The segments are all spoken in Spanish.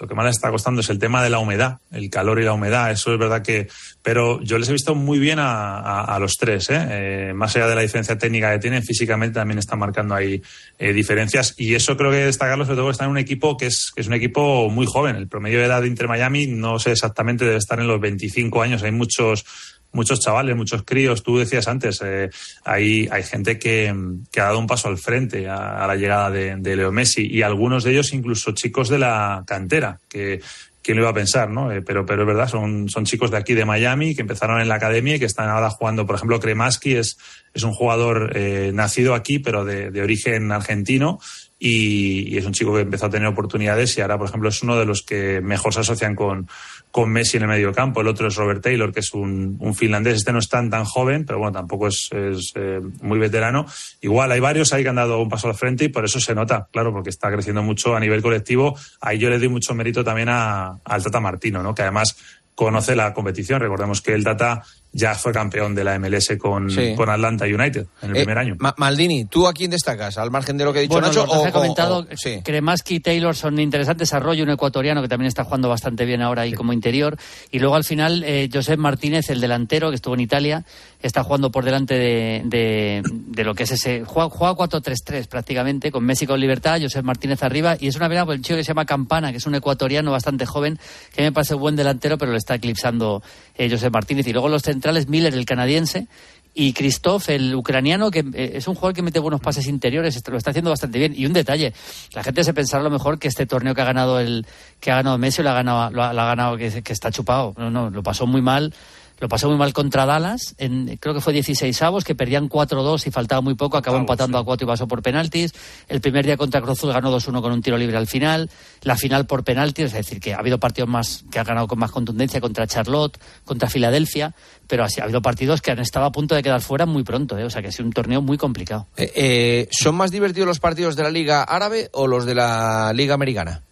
Lo que más les está costando es el tema de la humedad, el calor y la humedad. Eso es verdad que. Pero yo les he visto muy bien a, los tres, ¿eh? ¿eh? Más allá de la diferencia técnica que tienen, físicamente también están marcando ahí eh, diferencias. Y eso creo que destacarlo, sobre todo, está en un equipo que es, que es un equipo muy joven. El promedio de edad de Inter Miami, no sé exactamente, debe estar en los 25 años. Hay muchos muchos chavales, muchos críos. Tú decías antes, eh, hay, hay gente que, que, ha dado un paso al frente a, la llegada de, de, Leo Messi y algunos de ellos incluso chicos de la cantera, que quién lo iba a pensar, ¿no? Eh, pero, pero es verdad, son, son chicos de aquí de Miami que empezaron en la academia y que están ahora jugando, por ejemplo, Kremaski es, es un jugador eh, nacido aquí, pero de, de origen argentino y, y, es un chico que empezó a tener oportunidades y ahora, por ejemplo, es uno de los que mejor se asocian con, con Messi en el medio campo. El otro es Robert Taylor, que es un, finlandés. Este no es tan, tan joven, pero bueno, tampoco es, es eh, muy veterano. Igual hay varios ahí que han dado un paso al frente y por eso se nota, claro, porque está creciendo mucho a nivel colectivo. Ahí yo le doy mucho mérito también a, al Tata Martino, ¿no? que además conoce la competición. Recordemos que el Tata ya fue campeón de la MLS con, con Atlanta United en el eh, primer año. Maldini, ¿tú a quién destacas? ¿Al margen de lo que ha dicho bueno, Nacho? Los he comentado, Kremaski y Taylor son interesantes. Arroyo, un ecuatoriano que también está jugando bastante bien ahora ahí como interior. Y luego al final, eh, Josep Martínez, el delantero que estuvo en Italia, está jugando por delante de, de, lo que es ese. Juega, 4-3-3 prácticamente, con Messi con libertad, Josep Martínez arriba. Y es una pena por el chico que se llama Campana, que es un ecuatoriano bastante joven, que me parece buen delantero, pero lo está eclipsando eh, Josep Martínez. Y luego los centrales, Miller, el canadiense, y Christoph, el ucraniano, que eh, es un jugador que mete buenos pases interiores, lo está haciendo bastante bien. Y un detalle, la gente se pensará a lo mejor que este torneo que ha ganado el que ha ganado Messi lo ha ganado, lo ha, ganado que, que, está chupado. No, no, lo pasó muy mal lo pasó muy mal contra Dallas, en, creo que fue 16 avos, que perdían 4-2 y faltaba muy poco, acabó empatando a 4 y pasó por penaltis. El primer día contra Cruzul ganó 2-1 con un tiro libre al final. La final por penaltis, es decir, que ha habido partidos más que ha ganado con más contundencia contra Charlotte, contra Filadelfia, pero así, ha habido partidos que han estado a punto de quedar fuera muy pronto, ¿eh? o sea que ha sido un torneo muy complicado. Eh, eh, ¿Son más divertidos los partidos de la Liga Árabe o los de la Liga Americana?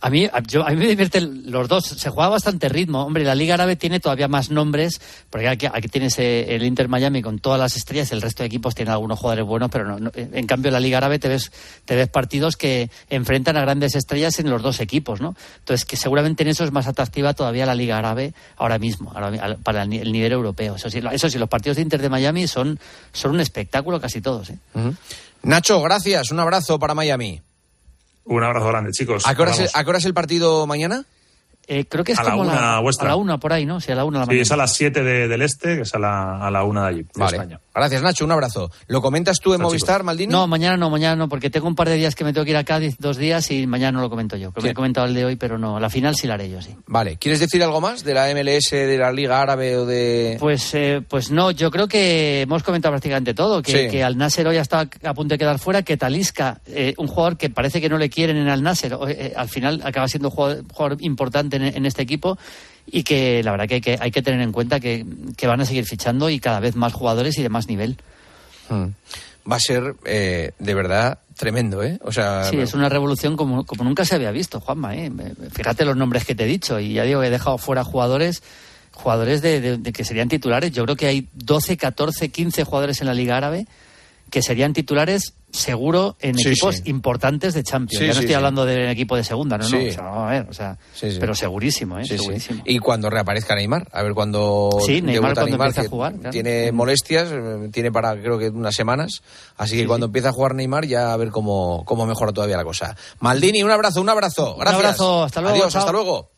A mí, yo, a mí me divierten los dos. Se juega bastante ritmo. Hombre, la Liga Árabe tiene todavía más nombres, porque aquí, tienes el Inter Miami con todas las estrellas, el resto de equipos tienen algunos jugadores buenos, pero no, en cambio la Liga Árabe te ves, te ves partidos que enfrentan a grandes estrellas en los dos equipos, ¿no? Entonces, que seguramente en eso es más atractiva todavía la Liga Árabe ahora mismo, para el, nivel europeo. Eso sí, eso sí, los partidos de Inter de Miami son, son un espectáculo casi todos. ¿eh? Nacho, gracias. Un abrazo para Miami. Un abrazo grande, chicos. ¿A qué hora, es el partido mañana? Eh, creo que es a como la una vuestra. A la una por ahí, ¿no? Sí, a la una de la Sí, es a las 7 del este, que es a la, a la una de allí, de vale. España. Gracias, Nacho. Un abrazo. ¿Lo comentas tú en Movistar, Maldini? No, mañana no, mañana no, porque tengo un par de días que me tengo que ir a Cádiz, dos días, y mañana no lo comento yo. Creo que he comentado el de hoy, pero no. La final sí la haré yo, sí. Vale. ¿Quieres decir algo más de la MLS, de la Liga Árabe o de...? Pues, eh, pues no, yo creo que hemos comentado prácticamente todo. Que, que Al Nasser hoy está a punto de quedar fuera, que Talisca, eh, un jugador que parece que no le quieren en Al Nasser, eh, al final acaba siendo un jugador, importante en este equipo y que la verdad que hay que, tener en cuenta que, van a seguir fichando y cada vez más jugadores y de más nivel. Hmm. Va a ser eh, de verdad tremendo, ¿eh? O sea, sí, es una revolución como, como nunca se había visto, Juanma. ¿eh? Fíjate los nombres que te he dicho y ya digo, he dejado fuera jugadores jugadores de, de que serían titulares. Yo creo que hay 12, 14, 15 jugadores en la Liga Árabe que serían titulares seguro en equipos importantes de Champions. ya no estoy hablando de un equipo de segunda, no, no. O sea, a ver, o sea, pero segurísimo, ¿eh? segurísimo. Y cuando reaparezca Neymar, a ver cuando sí, Neymar cuando empieza a jugar, tiene molestias, eh, tiene para creo que unas semanas, así que cuando empieza a jugar Neymar ya a ver cómo, cómo mejora todavía la cosa. Maldini, un abrazo, un abrazo. Gracias. Un abrazo, hasta luego. Adiós, hasta luego.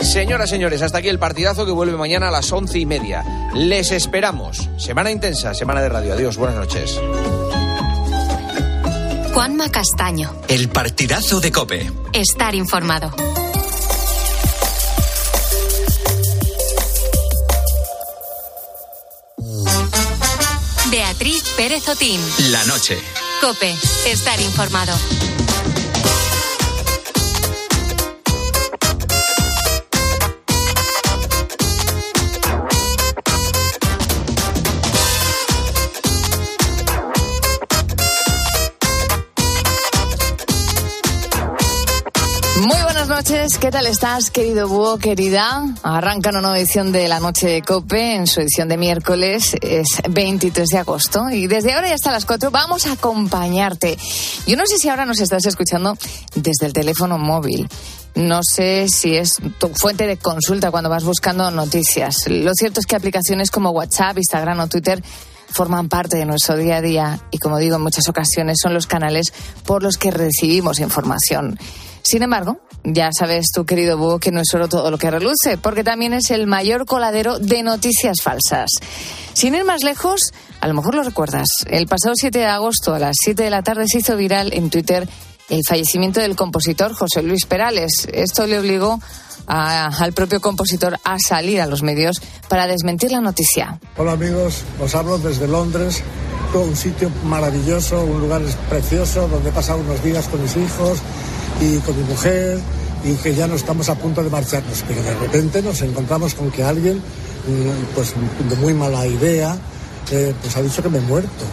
Señoras, señores, hasta aquí el partidazo que vuelve mañana a las once y media. Les esperamos. Semana intensa, semana de radio. Adiós, buenas noches. Juanma Castaño. El partidazo de Cope. Estar informado. Beatriz Pérez Otín. La noche. Cope. Estar informado. Buenas noches. ¿Qué tal estás, querido búho, querida? Arranca una nueva edición de La Noche de Cope en su edición de miércoles. Es 23 de agosto y desde ahora y hasta las 4 vamos a acompañarte. Yo no sé si ahora nos estás escuchando desde el teléfono móvil. No sé si es tu fuente de consulta cuando vas buscando noticias. Lo cierto es que aplicaciones como WhatsApp, Instagram o Twitter forman parte de nuestro día a día y, como digo, en muchas ocasiones son los canales por los que recibimos información. Sin embargo, ya sabes tú, querido Búho, que no es solo todo lo que reluce, porque también es el mayor coladero de noticias falsas. Sin ir más lejos, a lo mejor lo recuerdas, el pasado 7 de agosto a las 7 de la tarde se hizo viral en Twitter el fallecimiento del compositor José Luis Perales. Esto le obligó al propio compositor a salir a los medios para desmentir la noticia. Hola amigos, os hablo desde Londres, un sitio maravilloso, un lugar precioso donde he pasado unos días con mis hijos y con mi mujer y que ya no estamos a punto de marcharnos, pero de repente nos encontramos con que alguien, mm, pues de muy mala idea, eh, pues ha dicho que me he muerto.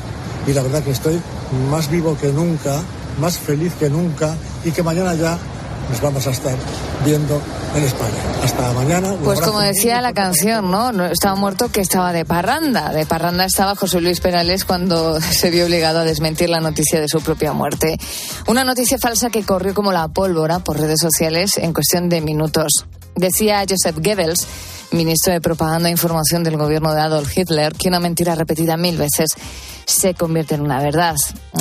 Y la verdad que estoy más vivo que nunca, más feliz que nunca y que mañana ya nos vamos a estar viendo en España. Hasta mañana. Pues como decía la canción, ¿no? Estaba muerto que estaba de parranda. De parranda estaba José Luis Perales cuando se vio obligado a desmentir la noticia de su propia muerte. Una noticia falsa que corrió como la pólvora por redes sociales en cuestión de minutos. Decía Joseph Goebbels, ministro de Propaganda e Información del gobierno de Adolf Hitler, que una mentira repetida mil veces se convierte en una verdad.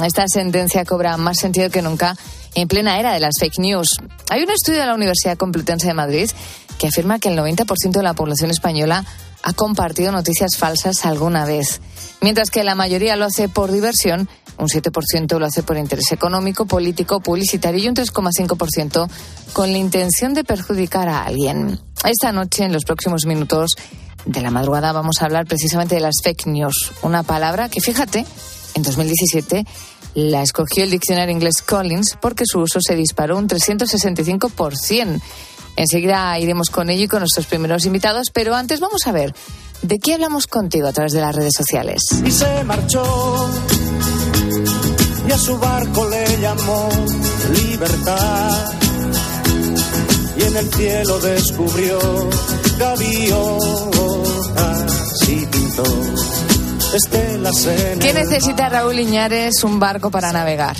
Esta sentencia cobra más sentido que nunca en plena era de las fake news. Hay un estudio de la Universidad Complutense de Madrid que afirma que el 90% de la población española ha compartido noticias falsas alguna vez, mientras que la mayoría lo hace por diversión, un 7% lo hace por interés económico, político, publicitario y un 3,5% con la intención de perjudicar a alguien. Esta noche, en los próximos minutos de la madrugada, vamos a hablar precisamente de las fake news, una palabra que, fíjate, en 2017 la escogió el diccionario inglés Collins porque su uso se disparó un 365%. Enseguida iremos con ello y con nuestros primeros invitados, pero antes vamos a ver de qué hablamos contigo a través de las redes sociales. Y se marchó y a su barco le llamó libertad y en el cielo descubrió gaviotas y pintó ¿Qué necesita Raúl Iñares un barco para navegar?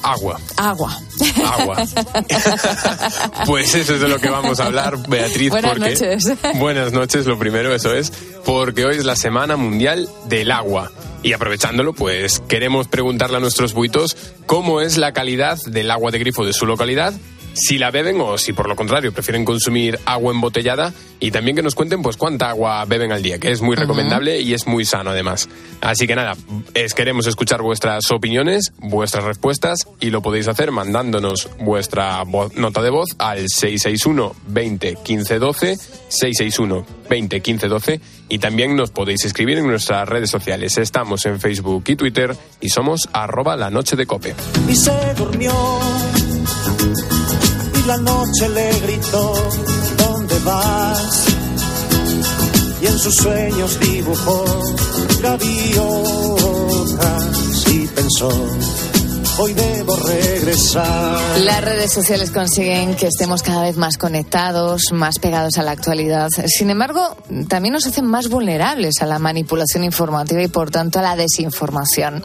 Agua. Agua. Agua. pues eso es de lo que vamos a hablar, Beatriz. Buenas noches. Buenas noches, lo primero, eso es, porque hoy es la Semana Mundial del Agua. Y aprovechándolo, pues queremos preguntarle a nuestros buitos cómo es la calidad del agua de grifo de su localidad si la beben o si por lo contrario prefieren consumir agua embotellada y también que nos cuenten pues cuánta agua beben al día, que es muy recomendable y es muy sano además. Así que nada, es, queremos escuchar vuestras opiniones, vuestras respuestas y lo podéis hacer mandándonos vuestra nota de voz al 661 20 15 12 661 20 15 12 y también nos podéis escribir en nuestras redes sociales. Estamos en Facebook y Twitter y somos arroba la noche de cope. Y se durmió la noche le gritó, ¿dónde vas? Y en sus sueños dibujó gaviotas y pensó, hoy debo regresar. Las redes sociales consiguen que estemos cada vez más conectados, más pegados a la actualidad. Sin embargo, también nos hacen más vulnerables a la manipulación informativa y por tanto a la desinformación.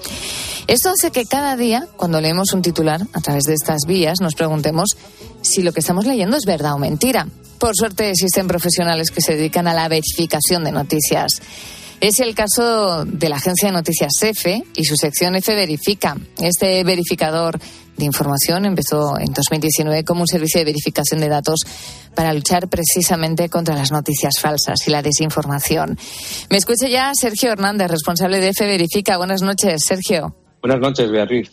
Esto hace que cada día, cuando leemos un titular a través de estas vías, nos preguntemos si lo que estamos leyendo es verdad o mentira. Por suerte existen profesionales que se dedican a la verificación de noticias. Es el caso de la agencia de noticias EFE y su sección F Verifica. Este verificador de información empezó en 2019 como un servicio de verificación de datos para luchar precisamente contra las noticias falsas y la desinformación. Me escucha ya Sergio Hernández, responsable de F Verifica. Buenas noches, Sergio. Buenas noches, Beatriz.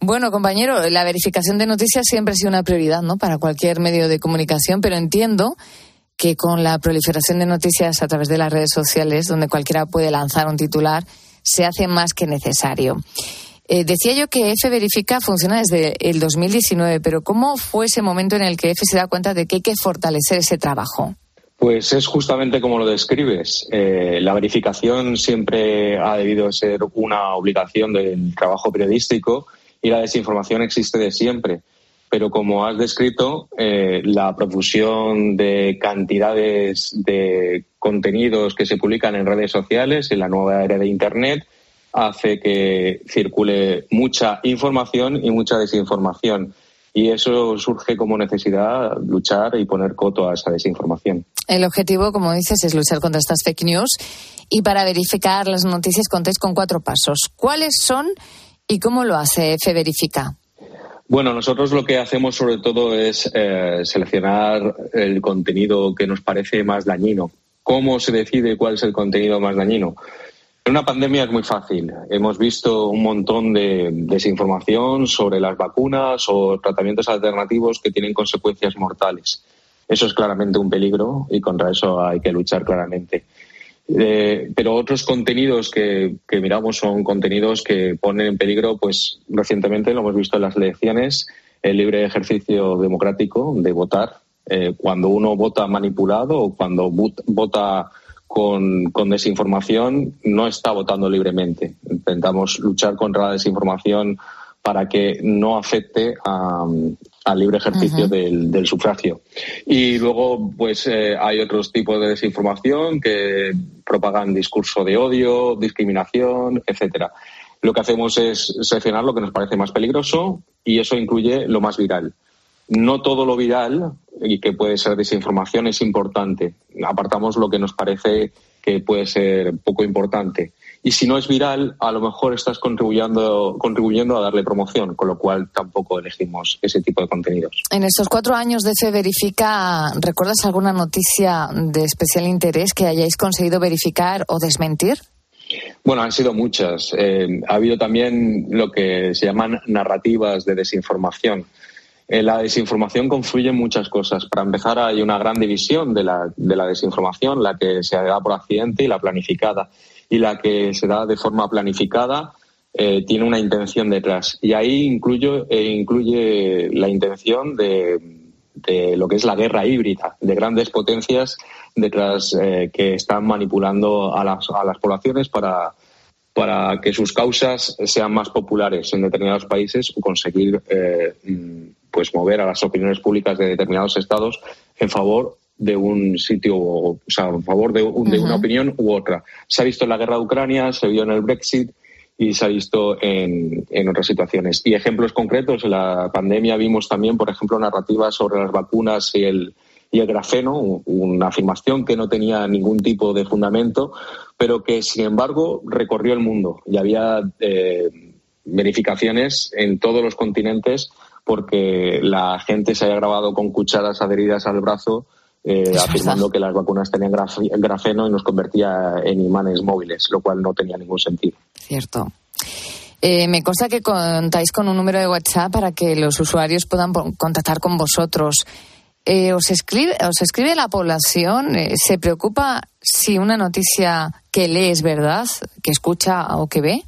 Bueno, compañero, la verificación de noticias siempre ha sido una prioridad, ¿no? Para cualquier medio de comunicación, pero entiendo que con la proliferación de noticias a través de las redes sociales, donde cualquiera puede lanzar un titular, se hace más que necesario. Eh, decía yo que F Verifica funciona desde el 2019, pero ¿cómo fue ese momento en el que F se da cuenta de que hay que fortalecer ese trabajo? Pues es justamente como lo describes. Eh, la verificación siempre ha debido ser una obligación del trabajo periodístico y la desinformación existe de siempre. pero como has descrito, eh, la profusión de cantidades de contenidos que se publican en redes sociales, en la nueva era de Internet, hace que circule mucha información y mucha desinformación. Y eso surge como necesidad luchar y poner coto a esa desinformación. El objetivo, como dices, es luchar contra estas fake news. Y para verificar las noticias contéis con cuatro pasos. ¿Cuáles son y cómo lo hace F Verifica? Bueno, nosotros lo que hacemos sobre todo es eh, seleccionar el contenido que nos parece más dañino. ¿Cómo se decide cuál es el contenido más dañino? En una pandemia es muy fácil. Hemos visto un montón de desinformación sobre las vacunas o tratamientos alternativos que tienen consecuencias mortales. Eso es claramente un peligro y contra eso hay que luchar claramente. Eh, pero otros contenidos que, miramos son contenidos que ponen en peligro, pues recientemente lo hemos visto en las elecciones, el libre ejercicio democrático de votar. Eh, cuando uno vota manipulado o cuando vota con, desinformación, no está votando libremente. Intentamos luchar contra la desinformación para que no afecte a, al libre ejercicio del, sufragio. Y luego, pues eh, hay otros tipos de desinformación que propagan discurso de odio, discriminación, etcétera. Lo que hacemos es seleccionar lo que nos parece más peligroso y eso incluye lo más viral. No todo lo viral y que puede ser desinformación es importante. Apartamos lo que nos parece que puede ser poco importante y si no es viral, a lo mejor estás contribuyendo, contribuyendo a darle promoción, con lo cual tampoco elegimos ese tipo de contenidos. En estos cuatro años de Se Verifica, ¿recuerdas alguna noticia de especial interés que hayáis conseguido verificar o desmentir? Bueno, han sido muchas. Eh, ha habido también lo que se llaman narrativas de desinformación. En la desinformación confluyen muchas cosas. Para empezar, hay una gran división de la, de la desinformación, la que se da por accidente y la planificada y la que se da de forma planificada eh, tiene una intención detrás. Y ahí incluyo, eh, incluye la intención de, lo que es la guerra híbrida, de grandes potencias detrás eh, que están manipulando a las, a las poblaciones para, para que sus causas sean más populares en determinados países o conseguir pues mover a las opiniones públicas de determinados estados en favor de un sitio, o sea, a favor de, una opinión u otra. Se ha visto en la guerra de Ucrania, se vio en el Brexit y se ha visto en, en otras situaciones. Y ejemplos concretos, en la pandemia vimos también, por ejemplo, narrativas sobre las vacunas y el, y el grafeno, una afirmación que no tenía ningún tipo de fundamento, pero que, sin embargo, recorrió el mundo y había eh, verificaciones en todos los continentes porque la gente se había grabado con cucharas adheridas al brazo eh, afirmando que las vacunas tenían grafeno y nos convertía en imanes móviles, lo cual no tenía ningún sentido. Cierto. Eh, me consta que contáis con un número de WhatsApp para que los usuarios puedan contactar con vosotros. Eh, ¿os, escribe, ¿Os escribe la población? ¿Se preocupa si una noticia que lee es verdad, que escucha o que ve?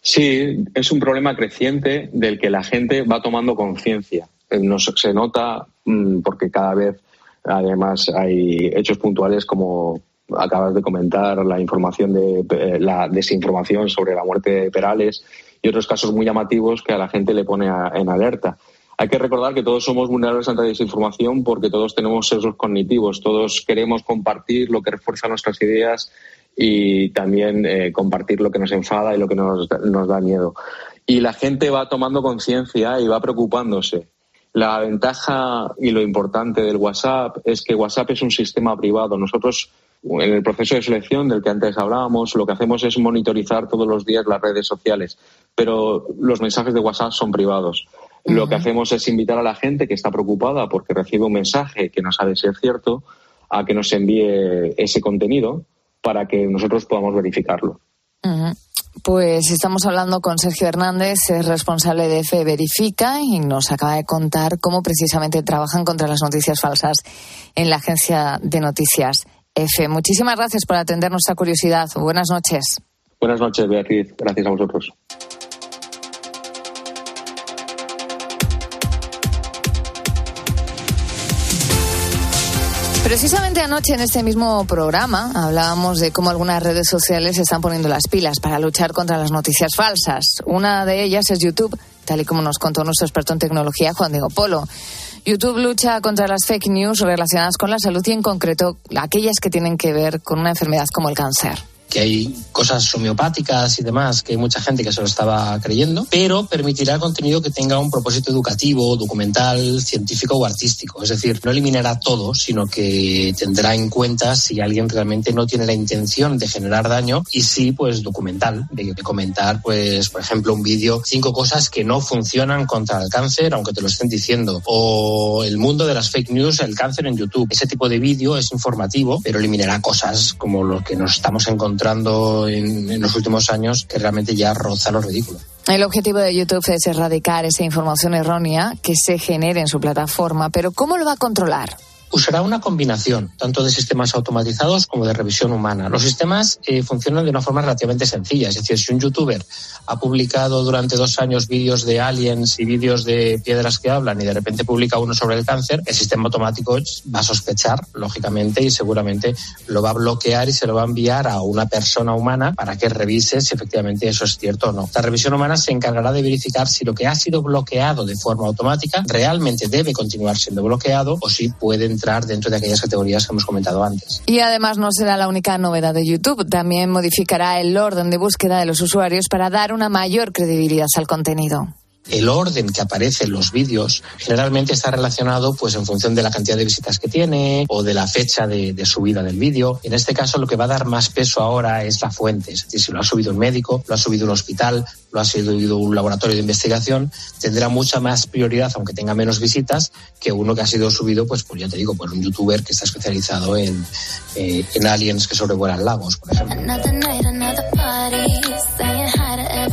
Sí, es un problema creciente del que la gente va tomando conciencia. se nota mm, porque cada vez Además, hay hechos puntuales como acabas de comentar, la información de eh, la desinformación sobre la muerte de Perales y otros casos muy llamativos que a la gente le pone en alerta. Hay que recordar que todos somos vulnerables ante la desinformación porque todos tenemos sesgos cognitivos, todos queremos compartir lo que refuerza nuestras ideas y también eh, compartir lo que nos enfada y lo que nos, nos da miedo. Y la gente va tomando conciencia y va preocupándose. La ventaja y lo importante del WhatsApp es que WhatsApp es un sistema privado. Nosotros, en el proceso de selección del que antes hablábamos, lo que hacemos es monitorizar todos los días las redes sociales, pero los mensajes de WhatsApp son privados. Lo que hacemos es invitar a la gente que está preocupada porque recibe un mensaje que no sabe si es cierto a que nos envíe ese contenido para que nosotros podamos verificarlo. Pues estamos hablando con Sergio Hernández, es responsable de Fe Verifica y nos acaba de contar cómo precisamente trabajan contra las noticias falsas en la agencia de noticias EFE. Muchísimas gracias por atender nuestra curiosidad. Buenas noches. Buenas noches, Beatriz. Gracias a vosotros. Precisamente anoche en este mismo programa hablábamos de cómo algunas redes sociales se están poniendo las pilas para luchar contra las noticias falsas. Una de ellas es YouTube tal y como nos contó nuestro experto en tecnología, Juan Diego Polo. YouTube lucha contra las fake news relacionadas con la salud y en concreto aquellas que tienen que ver con una enfermedad como el cáncer que hay cosas homeopáticas y demás, que hay mucha gente que se lo estaba creyendo, pero permitirá contenido que tenga un propósito educativo, documental, científico o artístico. Es decir, no eliminará todo, sino que tendrá en cuenta si alguien realmente no tiene la intención de generar daño y sí, pues documental, de, comentar, pues, por ejemplo, un vídeo, cinco cosas que no funcionan contra el cáncer, aunque te lo estén diciendo, o el mundo de las fake news, el cáncer en YouTube. Ese tipo de vídeo es informativo, pero eliminará cosas como lo que nos estamos encontrando encontrando en, los últimos años que realmente ya roza lo ridículo. El objetivo de YouTube es erradicar esa información errónea que se genere en su plataforma, pero ¿cómo lo va a controlar? Usará una combinación tanto de sistemas automatizados como de revisión humana. Los sistemas eh, funcionan de una forma relativamente sencilla. Es decir, si un youtuber ha publicado durante dos años vídeos de aliens y vídeos de piedras que hablan y de repente publica uno sobre el cáncer, el sistema automático va a sospechar, lógicamente, y seguramente lo va a bloquear y se lo va a enviar a una persona humana para que revise si efectivamente eso es cierto o no. La revisión humana se encargará de verificar si lo que ha sido bloqueado de forma automática realmente debe continuar siendo bloqueado o si pueden entrar dentro de aquellas categorías que hemos comentado antes. Y además no será la única novedad de YouTube. También modificará el orden de búsqueda de los usuarios para dar una mayor credibilidad al contenido el orden que aparece en los vídeos generalmente está relacionado pues en función de la cantidad de visitas que tiene o de la fecha de, subida del vídeo. En este caso lo que va a dar más peso ahora es la fuente, es decir, si lo ha subido un médico, lo ha subido un hospital, lo ha subido un laboratorio de investigación, tendrá mucha más prioridad, aunque tenga menos visitas, que uno que ha sido subido, pues, pues ya te digo, por un youtuber que está especializado en, eh, en aliens que sobrevuelan lagos, por ejemplo.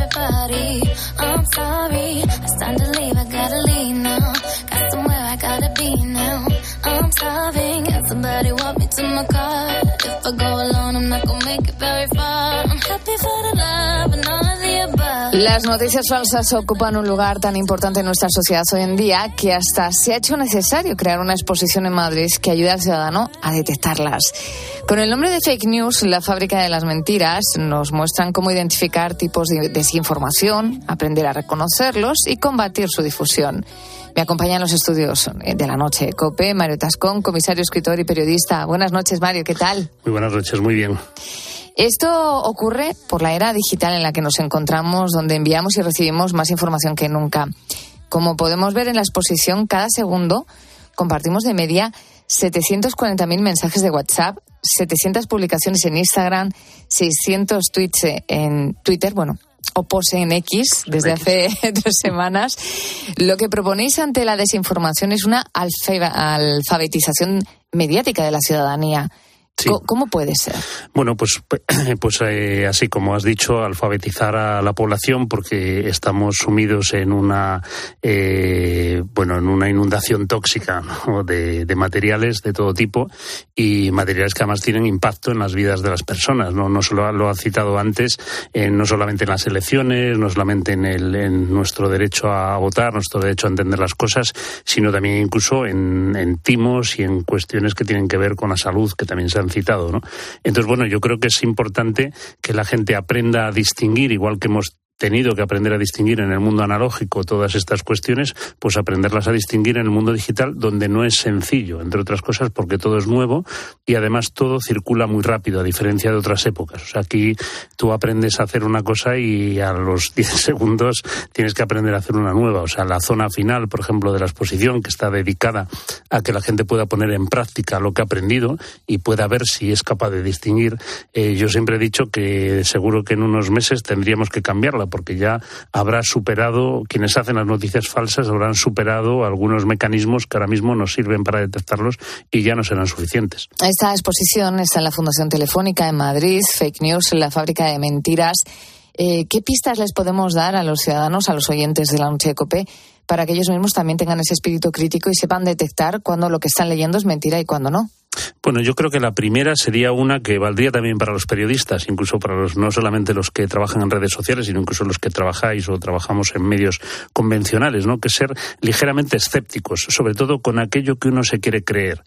everybody. I'm sorry. It's time to leave. I gotta leave now. Got somewhere I gotta be now. I'm starving. Can somebody walk me to my car? If I go alone, I'm not gonna make it very far. Las noticias falsas ocupan un lugar tan importante en nuestra sociedad hoy en día que hasta se ha hecho necesario crear una exposición en Madrid que ayude al ciudadano a detectarlas. Con el nombre de Fake News, la fábrica de las mentiras, nos muestran cómo identificar tipos de desinformación, aprender a reconocerlos y combatir su difusión. Me acompañan los estudios de la noche. COPE, Mario Tascón, comisario, escritor y periodista. Buenas noches, Mario, ¿qué tal? Muy buenas noches, muy bien. Esto ocurre por la era digital en la que nos encontramos, donde enviamos y recibimos más información que nunca. Como podemos ver en la exposición, cada segundo compartimos de media 740.000 mensajes de WhatsApp, 700 publicaciones en Instagram, 600 tweets en Twitter, bueno, o pose en X desde hace tres semanas. Lo que proponéis ante la desinformación es una alfabetización mediática de la ciudadanía. ¿Cómo puede ser? Bueno, pues, pues eh, así como has dicho, alfabetizar a la población porque estamos sumidos en una eh, bueno en una inundación tóxica de, materiales de todo tipo y materiales que además tienen impacto en las vidas de las personas. No, no solo lo ha citado antes, eh, no solamente en las elecciones, no solamente en, el, en nuestro derecho a votar, nuestro derecho a entender las cosas, sino también incluso en, en timos y en cuestiones que tienen que ver con la salud, que también se citado, ¿no? Entonces, bueno, yo creo que es importante que la gente aprenda a distinguir, igual que hemos tenido que aprender a distinguir en el mundo analógico todas estas cuestiones, pues aprenderlas a distinguir en el mundo digital, donde no es sencillo, entre otras cosas, porque todo es nuevo y además todo circula muy rápido, a diferencia de otras épocas. O sea, aquí tú aprendes a hacer una cosa y a los 10 segundos tienes que aprender a hacer una nueva. O sea, la zona final, por ejemplo, de la exposición, que está dedicada a que la gente pueda poner en práctica lo que ha aprendido y pueda ver si es capaz de distinguir. Eh, yo siempre he dicho que seguro que en unos meses tendríamos que cambiarla porque ya habrá superado, quienes hacen las noticias falsas habrán superado algunos mecanismos que ahora mismo nos sirven para detectarlos y ya no serán suficientes. Esta exposición está en la Fundación Telefónica en Madrid, Fake News, la fábrica de mentiras. Eh, ¿Qué pistas les podemos dar a los ciudadanos, a los oyentes de la noche de COPE, para que ellos mismos también tengan ese espíritu crítico y sepan detectar cuando lo que están leyendo es mentira y cuando no? Bueno, yo creo que la primera sería una que valdría también para los periodistas, incluso para los no solamente los que trabajan en redes sociales, sino incluso los que trabajáis o trabajamos en medios convencionales, ¿no? Que ser ligeramente escépticos, sobre todo con aquello que uno se quiere creer.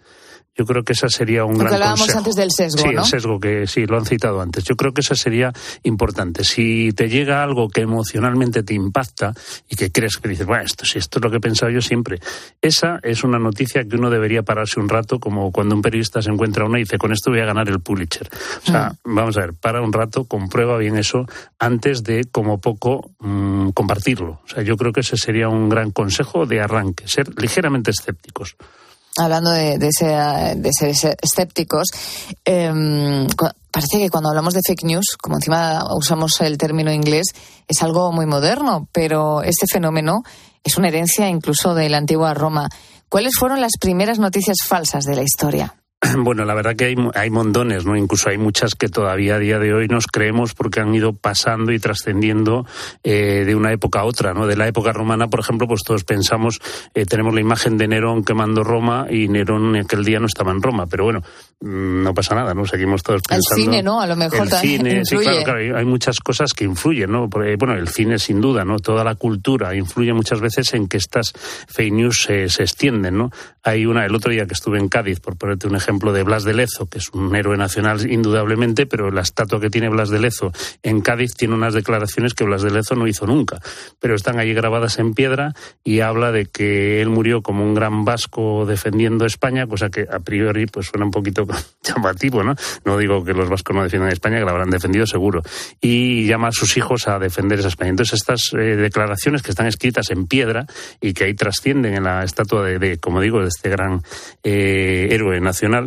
Yo creo que esa sería un gran hablábamos consejo. antes del sesgo, Sí, ¿no? el sesgo que sí, lo han citado antes. Yo creo que esa sería importante. Si te llega algo que emocionalmente te impacta y que crees que dices, bueno, esto sí, esto es lo que he pensado yo siempre. Esa es una noticia que uno debería pararse un rato, como cuando un periodista se encuentra una y dice, con esto voy a ganar el Pulitzer. O sea, vamos a ver, para un rato, comprueba bien eso antes de, como poco, mm, compartirlo. O sea, yo creo que ese sería un gran consejo de arranque, ser ligeramente escépticos. Hablando de, de, ser escépticos, em, parece que cuando hablamos de fake news, como encima usamos el término inglés, es algo muy moderno, pero este fenómeno es una herencia incluso de la antigua Roma. ¿Cuáles fueron las primeras noticias falsas de la historia? Bueno, la verdad que hay, hay montones, ¿no? Incluso hay muchas que todavía a día de hoy nos creemos porque han ido pasando y trascendiendo eh, de una época a otra, ¿no? De la época romana, por ejemplo, pues todos pensamos, eh, tenemos la imagen de Nerón quemando Roma y Nerón aquel día no estaba en Roma, pero bueno, mm, no pasa nada, ¿no? Seguimos todos El pensando... cine, ¿no? A lo mejor el también cine, sí, claro, claro, hay- muchas cosas que influyen, ¿no? Porque, bueno, el cine sin duda, ¿no? Toda la cultura influye muchas veces en que estas fake news se, se extienden, ¿no? Hay una, el otro día que estuve en Cádiz, por ponerte un ejemplo, de Blas de Lezo, que es un héroe nacional indudablemente, pero la estatua que tiene Blas de Lezo en Cádiz tiene unas declaraciones que Blas de Lezo no hizo nunca, pero están allí grabadas en piedra y habla de que él murió como un gran vasco defendiendo España, cosa que a priori pues suena un poquito llamativo, ¿no? No digo que los vascos no defiendan España, que la habrán defendido seguro. Y llama a sus hijos a defender esa España. Entonces estas eh, declaraciones que están escritas en piedra y que ahí trascienden en la estatua de, de, como digo, de este gran eh, héroe nacional,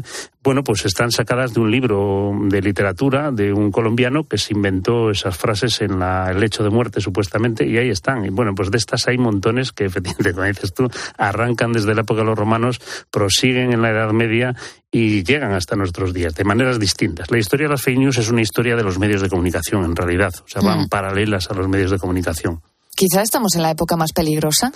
bueno, pues están sacadas de un libro de literatura de un colombiano que se inventó esas frases en la- el lecho de muerte, supuestamente, y ahí están. Y bueno, pues de estas hay montones que, efectivamente, como dices tú, arrancan desde la época de los romanos, prosiguen en la Edad Media y llegan hasta nuestros días, de maneras distintas. La historia de las fake news es una historia de los medios de comunicación, en realidad. O sea, van Mm. paralelas a los medios de comunicación. Quizá estamos en la época más peligrosa.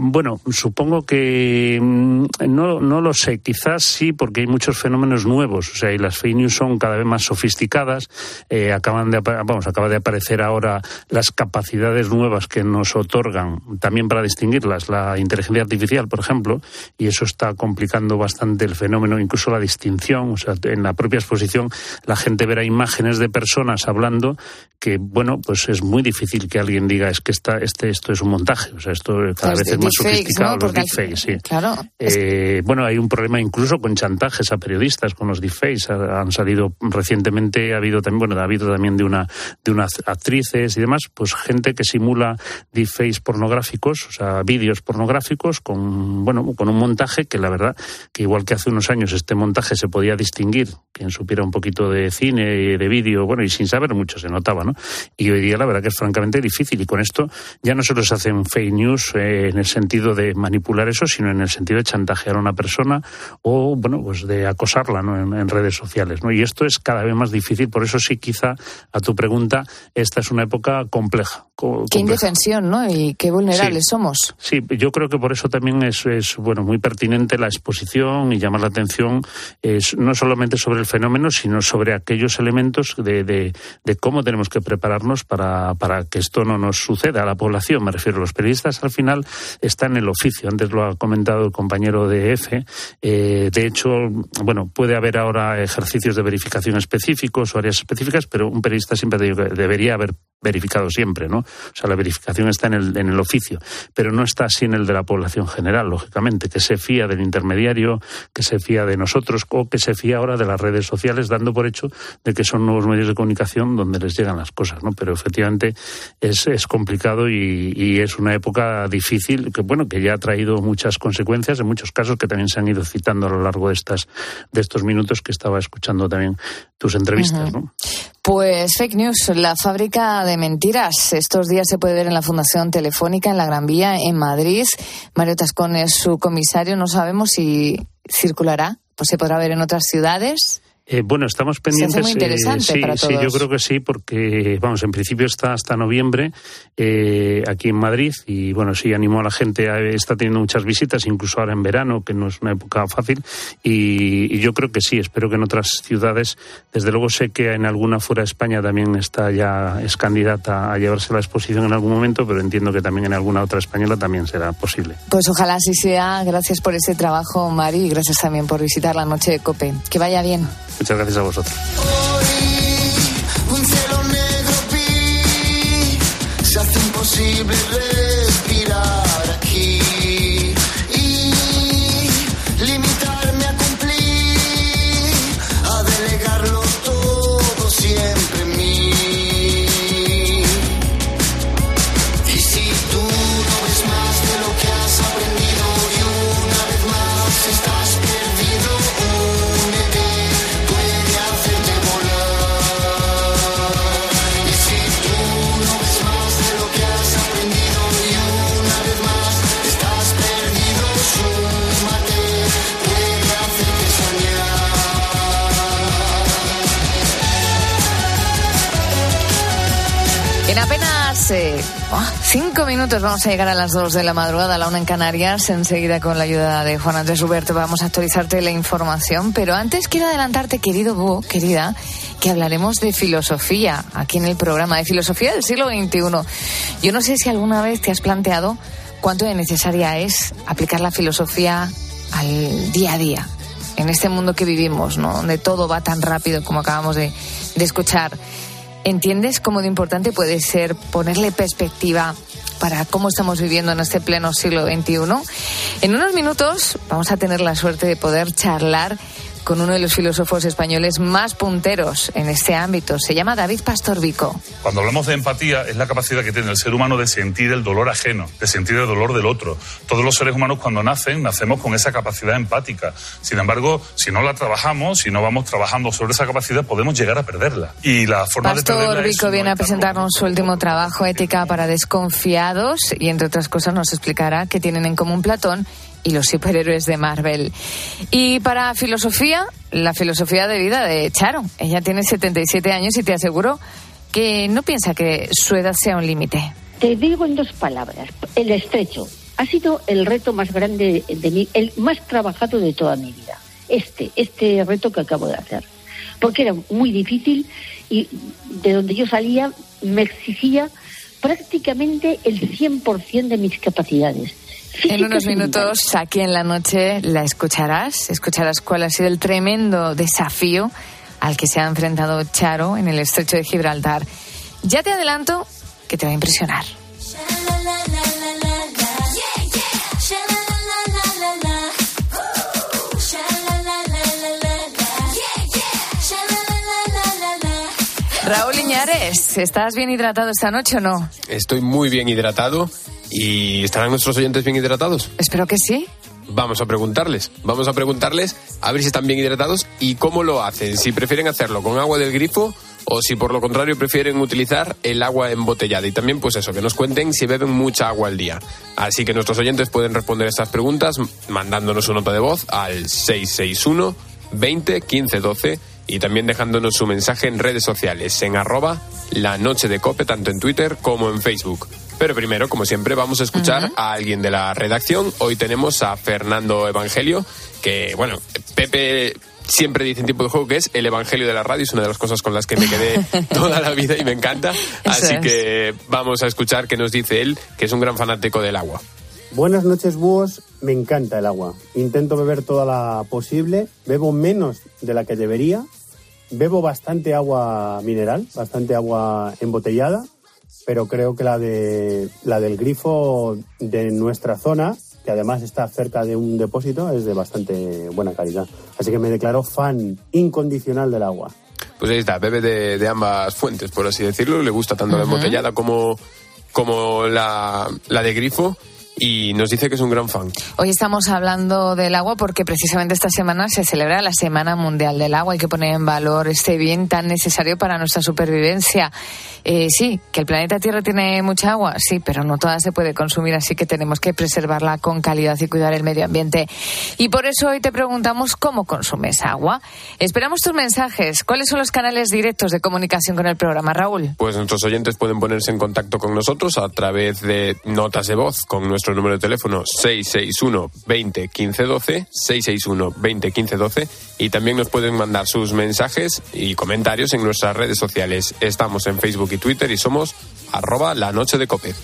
Bueno, supongo que mm, no, no lo sé. Quizás sí, porque hay muchos fenómenos nuevos. O sea, y las fake news son cada vez más sofisticadas. Eh, acaban de, vamos, acaba de aparecer ahora las capacidades nuevas que nos otorgan, también para distinguirlas, la inteligencia artificial, por ejemplo, y eso está complicando bastante el fenómeno, incluso la distinción. O sea, en la propia exposición la gente verá imágenes de personas hablando que, bueno, pues es muy difícil que alguien diga es que esta, este, esto es un montaje. O sea, esto cada Los vez es más deepfakes, sofisticado, ¿no? los deepfakes, sí. Claro. Eh, bueno, hay un problema incluso con chantajes a periodistas con los deepfakes. Ha- Han salido recientemente, ha habido también, bueno, ha habido también de una de unas actrices y demás, pues gente que simula deepfakes pornográficos, o sea, vídeos pornográficos con, bueno, con un montaje que la verdad que igual que hace unos años este montaje se podía distinguir, quien supiera un poquito de cine, de vídeo, bueno, y sin saber mucho se notaba, ¿no? Y hoy día la verdad que es francamente difícil y con esto ya no solo se hacen fake news eh, en el sentido de manipular eso, sino en el sentido de chantajear a una persona o, bueno, pues de acosarla ¿no? en, redes sociales, ¿no? Y esto es cada vez más difícil, por eso sí quizá a tu pregunta, esta es una época compleja. Qué indefensión, ¿no? Y qué vulnerables Sí. somos. Sí, yo creo que por eso también es, es, bueno muy pertinente la exposición y llamar la atención es, no solamente sobre el fenómeno, sino sobre aquellos elementos de, de, de cómo tenemos que prepararnos para, para que esto no nos suceda a la población. Me refiero, los periodistas al final están en el oficio. Antes lo ha comentado el compañero de EFE. Eh, de hecho, bueno, puede haber ahora ejercicios de verificación específicos o áreas específicas, pero un periodista siempre debería haber verificado siempre, ¿no? O sea, la verificación está en el, en el oficio, pero no está así en el de la población general, lógicamente, que se fía del intermediario, que se fía de nosotros o que se fía ahora de las redes sociales, dando por hecho de que son nuevos medios de comunicación donde les llegan las cosas, ¿no? Pero efectivamente es, es complicado y, y es una época difícil, que bueno, que ya ha traído muchas consecuencias, en muchos casos que también se han ido citando a lo largo de estas, de estos minutos que estaba escuchando también tus entrevistas, ¿no? Pues fake news, la fábrica de mentiras. Estos días se puede ver en la Fundación Telefónica en la Gran Vía, en Madrid. Mario Tascón es su comisario. No sabemos si circulará, pues se podrá ver en otras ciudades. Eh, bueno, estamos pendientes. Se hace muy interesante sí, para sí, yo creo que sí, porque, vamos, en principio está hasta noviembre eh, aquí en Madrid y, bueno, sí, animó a la gente, a- está teniendo muchas visitas, incluso ahora en verano, que no es una época fácil, y, y yo creo que sí, espero que en otras ciudades, desde luego sé que en alguna fuera de España también está ya, es candidata a llevarse la exposición en algún momento, pero entiendo que también en alguna otra española también será posible. Pues ojalá así sea. Gracias por ese trabajo, Mari, y gracias también por visitar la noche de Cope. Que vaya bien. Muchas gracias a vosotros. En apenas eh, ah, cinco minutos vamos a llegar a las dos de la madrugada, a la una en Canarias. Enseguida, con la ayuda de Juan Andrés Huberto, vamos a actualizarte la información. Pero antes quiero adelantarte, querido Búho, querida, que hablaremos de filosofía aquí en el programa, de filosofía del siglo XXI. Yo no sé si alguna vez te has planteado cuánto de necesaria es aplicar la filosofía al día a día, en este mundo que vivimos, ¿no? donde todo va tan rápido como acabamos de escuchar. ¿Entiendes cómo de importante puede ser ponerle perspectiva para cómo estamos viviendo en este pleno siglo XXI? En unos minutos vamos a tener la suerte de poder charlar con uno de los filósofos españoles más punteros en este ámbito. Se llama David Pastor Vico. Cuando hablamos de empatía, es la capacidad que tiene el ser humano de sentir el dolor ajeno, de sentir el dolor del otro. Todos los seres humanos cuando nacen, nacemos con esa capacidad empática. Sin embargo, si no la trabajamos, si no vamos trabajando sobre esa capacidad, podemos llegar a perderla. Y la forma de Pastor es Vico viene a presentarnos su último trabajo, Ética para Desconfiados, y entre otras cosas nos explicará qué tienen en común Platón y los superhéroes de Marvel. Y para filosofía, la filosofía de vida de Charo. Ella tiene 77 años y te aseguro que no piensa que su edad sea un límite. Te digo en dos palabras, el estrecho. Ha sido el reto más grande de mí, el más trabajado de toda mi vida. Este, este reto que acabo de hacer. Porque era muy difícil y de donde yo salía me exigía prácticamente el 100% de mis capacidades. En unos minutos, aquí en la noche, la escucharás. Escucharás cuál ha sido el tremendo desafío al que se ha enfrentado Charo en el estrecho de Gibraltar. Ya te adelanto que te va a impresionar. Raúl Iñares, ¿estás bien hidratado esta noche o no? Estoy muy bien hidratado y ¿estarán nuestros oyentes bien hidratados? Espero que sí. Vamos a preguntarles, vamos a preguntarles a ver si están bien hidratados y cómo lo hacen, si prefieren hacerlo con agua del grifo o si por lo contrario prefieren utilizar el agua embotellada y también pues eso, que nos cuenten si beben mucha agua al día. Así que nuestros oyentes pueden responder estas preguntas mandándonos su nota de voz al 661 20 15 12 y también dejándonos su mensaje en redes sociales en arroba la noche de cope tanto en Twitter como en Facebook. Pero primero, como siempre, vamos a escuchar a alguien de la redacción. Hoy tenemos a Fernando Evangelio, que, bueno, Pepe siempre dice en tiempo de juego que es el Evangelio de la radio, es una de las cosas con las que me quedé toda la vida y me encanta. Así es. que vamos a escuchar qué nos dice él, que es un gran fanático del agua. Buenas noches, búhos. Me encanta el agua. Intento beber toda la posible. Bebo menos de la que debería. Bebo bastante agua mineral, bastante agua embotellada, pero creo que la de la del grifo de nuestra zona, que además está cerca de un depósito, es de bastante buena calidad. Así que me declaro fan incondicional del agua. Pues ahí está, bebe de, de ambas fuentes, por así decirlo. Le gusta tanto la embotellada como, como la, la de grifo. Y nos dice que es un gran fan. Hoy estamos hablando del agua porque precisamente esta semana se celebra la Semana Mundial del Agua. Hay que poner en valor este bien tan necesario para nuestra supervivencia. Eh, sí, que el planeta Tierra tiene mucha agua, sí, pero no toda se puede consumir, así que tenemos que preservarla con calidad y cuidar el medio ambiente. Y por eso hoy te preguntamos cómo consumes agua. Esperamos tus mensajes. ¿Cuáles son los canales directos de comunicación con el programa, Raúl? Pues nuestros oyentes pueden ponerse en contacto con nosotros a través de notas de voz con nuestro número de teléfono 661 20 15 12, 661 20 15 12 y también nos pueden mandar sus mensajes y comentarios en nuestras redes sociales. Estamos en Facebook y Twitter y somos arroba la noche de cope.